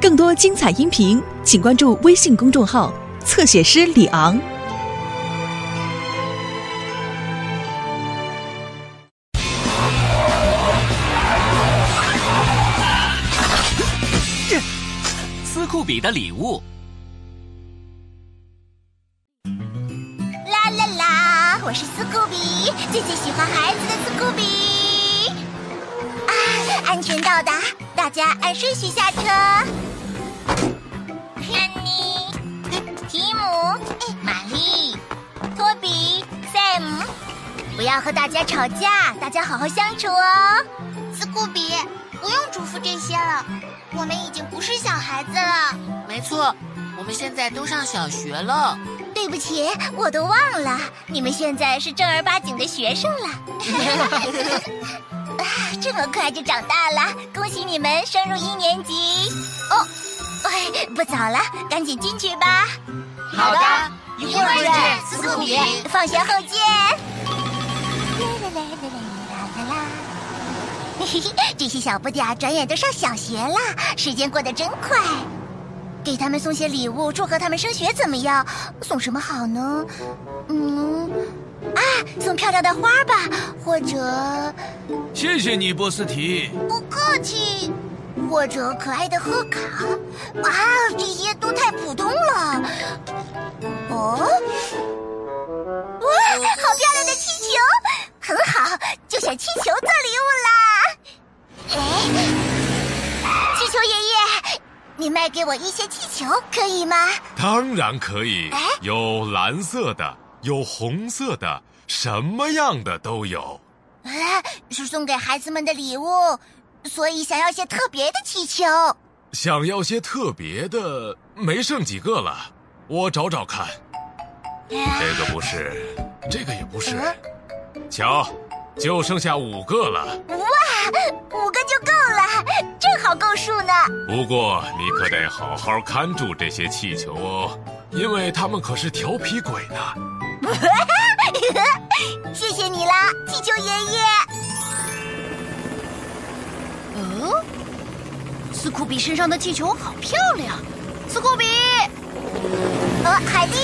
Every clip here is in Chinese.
更多精彩音频，请关注微信公众号“侧写师李昂”。斯库比的礼物。啦啦啦！我是斯库比，最最喜欢孩子的斯库比。啊，安全到达，大家按顺序下车。安妮、提姆、玛丽、托比、Sam，不要和大家吵架，大家好好相处哦。斯库比，不用嘱咐这些了，我们已经不是小孩子了。没错，我们现在都上小学了。对不起，我都忘了，你们现在是正儿八经的学生了。啊，这么快就长大了，恭喜你们升入一年级。哦，哎，不早了，赶紧进去吧。好的，一会儿见，斯库比。放学后见。啦啦啦啦啦啦啦！嘿嘿，这些小不点儿转眼都上小学了，时间过得真快。给他们送些礼物，祝贺他们升学怎么样？送什么好呢？嗯，啊，送漂亮的花吧，或者……谢谢你，波斯提。不客气。或者可爱的贺卡。啊，这些都太普通了。哦，哇，好漂亮的气球！很好，就选气球做礼物啦。哎，气球爷爷。你卖给我一些气球可以吗？当然可以，有蓝色的，有红色的，什么样的都有。啊，是送给孩子们的礼物，所以想要些特别的气球。想要些特别的，没剩几个了，我找找看。这个不是，这个也不是，瞧，就剩下五个了。哇，五个就够了，正好够数呢。不过你可得好好看住这些气球哦，因为他们可是调皮鬼呢。谢谢你啦，气球爷爷。哦，斯库比身上的气球好漂亮。斯库比，呃，海蒂，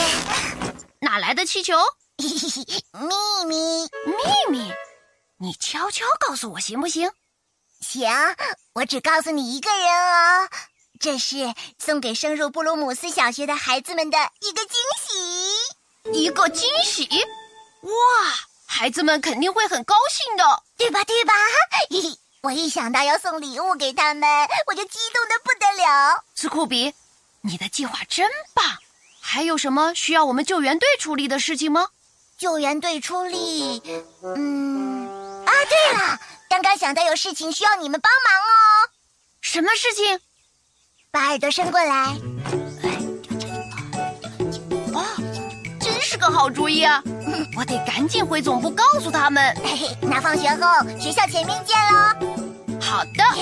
哪来的气球？秘密，秘密，你悄悄告诉我行不行？行，我只告诉你一个人哦。这是送给升入布鲁姆斯小学的孩子们的一个惊喜，一个惊喜！哇，孩子们肯定会很高兴的，对吧？对吧？我一想到要送礼物给他们，我就激动的不得了。斯库比，你的计划真棒！还有什么需要我们救援队处理的事情吗？救援队出力，嗯，啊，对了，刚刚想到有事情需要你们帮忙哦。什么事情？把耳朵伸过来。哦，真是个好主意啊！我得赶紧回总部告诉他们。嘿嘿，那放学后学校前面见喽。好的。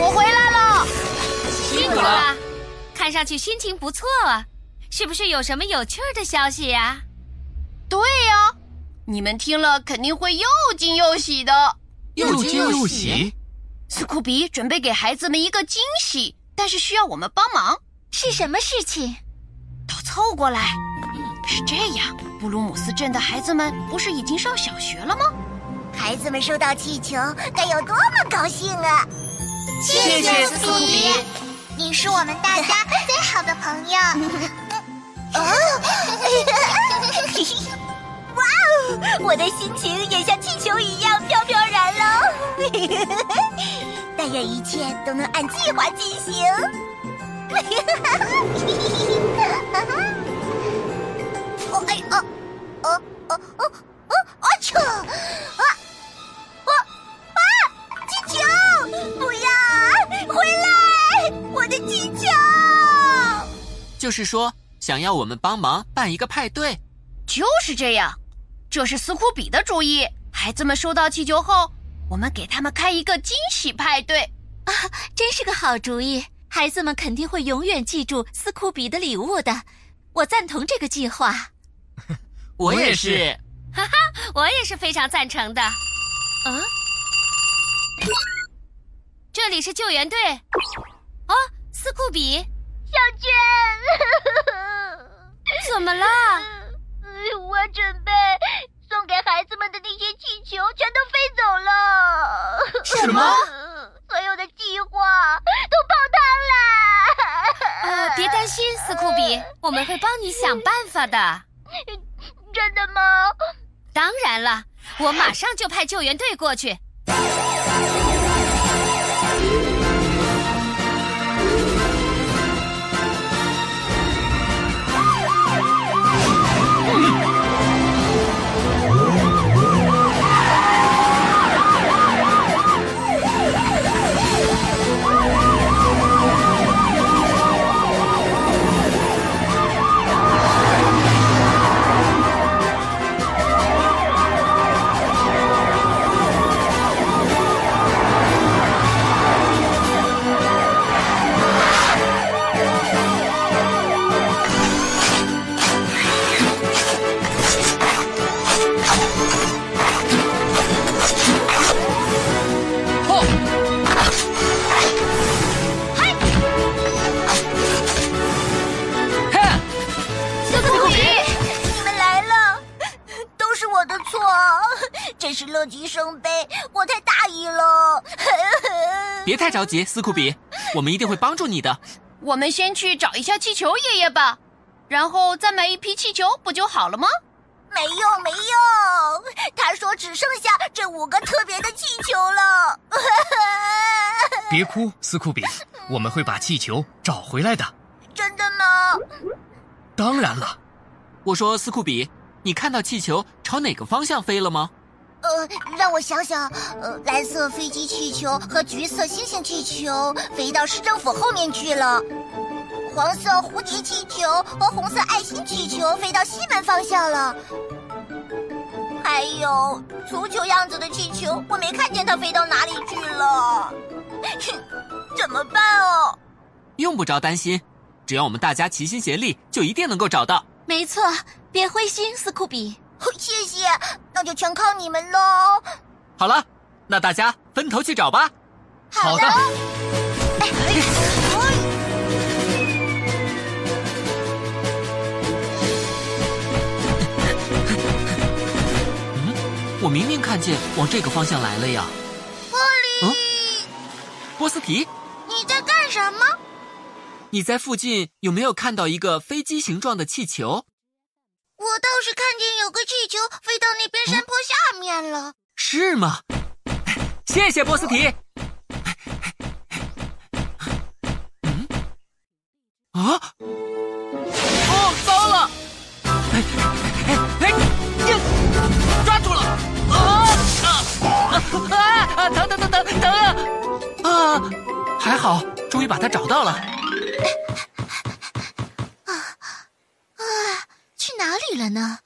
我回来了，辛苦了。看上去心情不错啊，是不是有什么有趣的消息呀？对呀，你们听了肯定会又惊又喜的。又惊又喜。斯库比准备给孩子们一个惊喜，但是需要我们帮忙。是什么事情？都凑过来。是这样，布鲁姆斯镇的孩子们不是已经上小学了吗？孩子们收到气球，该有多么高兴啊！谢谢斯库比，你是我们大家最好的朋友。哦，哇哦，我的心情也像气球一样飘飘然喽。但愿一切都能按计划进行。哦哎哦哦哦哦哦哦！去啊！我啊！气球，不要！回来，我的气球！就是说，想要我们帮忙办一个派对。就是这样，这是斯库比的主意。孩子们收到气球后，我们给他们开一个惊喜派对。啊，真是个好主意！孩子们肯定会永远记住斯库比的礼物的。我赞同这个计划。我也是。哈哈，我也是非常赞成的。嗯，这里是救援队。哦，斯库比，小娟，怎么了？我准备送给孩子们的那些气球全都飞走了。什么？所有的计划都泡汤了。呃，别担心，斯库比，我们会帮你想办法的。真的吗？当然了，我马上就派救援队过去。太着急，斯库比，我们一定会帮助你的。我们先去找一下气球爷爷吧，然后再买一批气球，不就好了吗？没用，没用。他说只剩下这五个特别的气球了。别哭，斯库比，我们会把气球找回来的。真的吗？当然了。我说，斯库比，你看到气球朝哪个方向飞了吗？呃，让我想想，呃，蓝色飞机气球和橘色星星气球飞到市政府后面去了，黄色蝴蝶气球和红色爱心气球飞到西门方向了，还有足球样子的气球，我没看见它飞到哪里去了，怎么办哦？用不着担心，只要我们大家齐心协力，就一定能够找到。没错，别灰心，斯库比。谢谢，那就全靠你们喽。好了，那大家分头去找吧。好的。嗯，我明明看见往这个方向来了呀。波利，波斯提，你在干什么？你在附近有没有看到一个飞机形状的气球？我倒是看见有个气球飞到那边山坡下面了，是吗？谢谢波斯提。嗯？啊？哦，糟了！哎哎哎！抓住了！啊啊啊！疼疼疼疼疼啊！啊！还好，终于把它找到了。去了呢？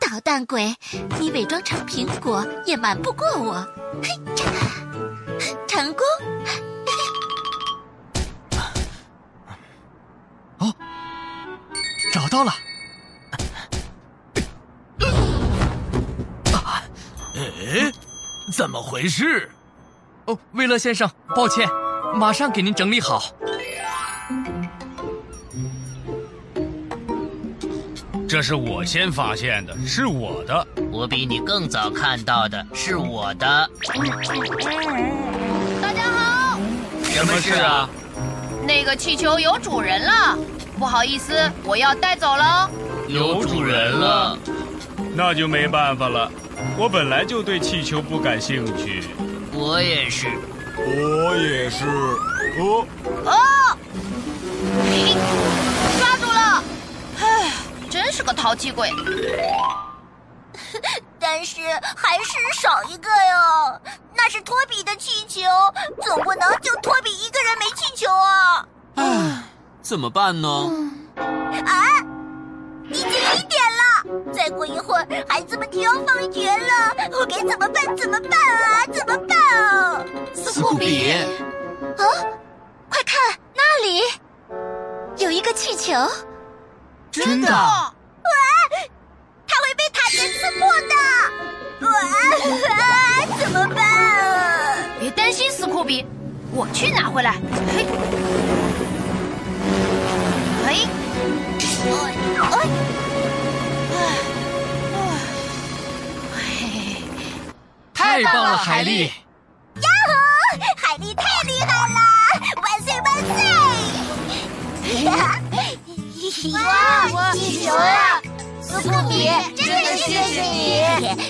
捣蛋鬼，你伪装成苹果也瞒不过我。嘿成功！哦，找到了！哎，怎么回事？哦，威勒先生，抱歉，马上给您整理好。这是我先发现的，是我的。我比你更早看到的，是我的。大家好，什么事啊？那个气球有主人了，不好意思，我要带走了。有主人了，那就没办法了。我本来就对气球不感兴趣。我也是，我也是。哦哦，淘气鬼，但是还是少一个哟。那是托比的气球，总不能就托比一个人没气球啊！唉，怎么办呢？啊，已经一点了，再过一会儿，孩子们就要放学了，我该怎么办？怎么办啊？怎么办啊？斯库比，啊！快看那里，有一个气球，真的！哇，它会被塔尖刺破的！哇，怎么办啊？别担心，斯库比，我去拿回来。嘿，嘿，哎，哎，太棒了，海丽！呀吼，海丽太厉害了！万岁万岁！哇，气球啊！斯库比，真的谢谢你！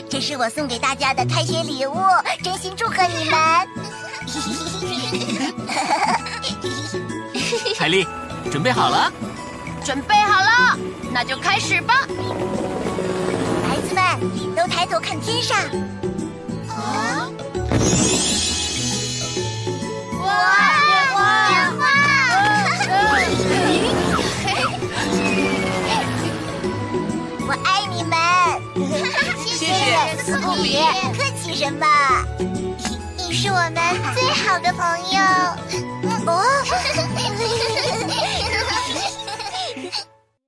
这是我送给大家的开学礼物，真心祝贺你们！海丽，准备好了？准备好了，那就开始吧！孩子们都抬头看天上。啊！斯库米，客气什么？你，你是我们最好的朋友。哦。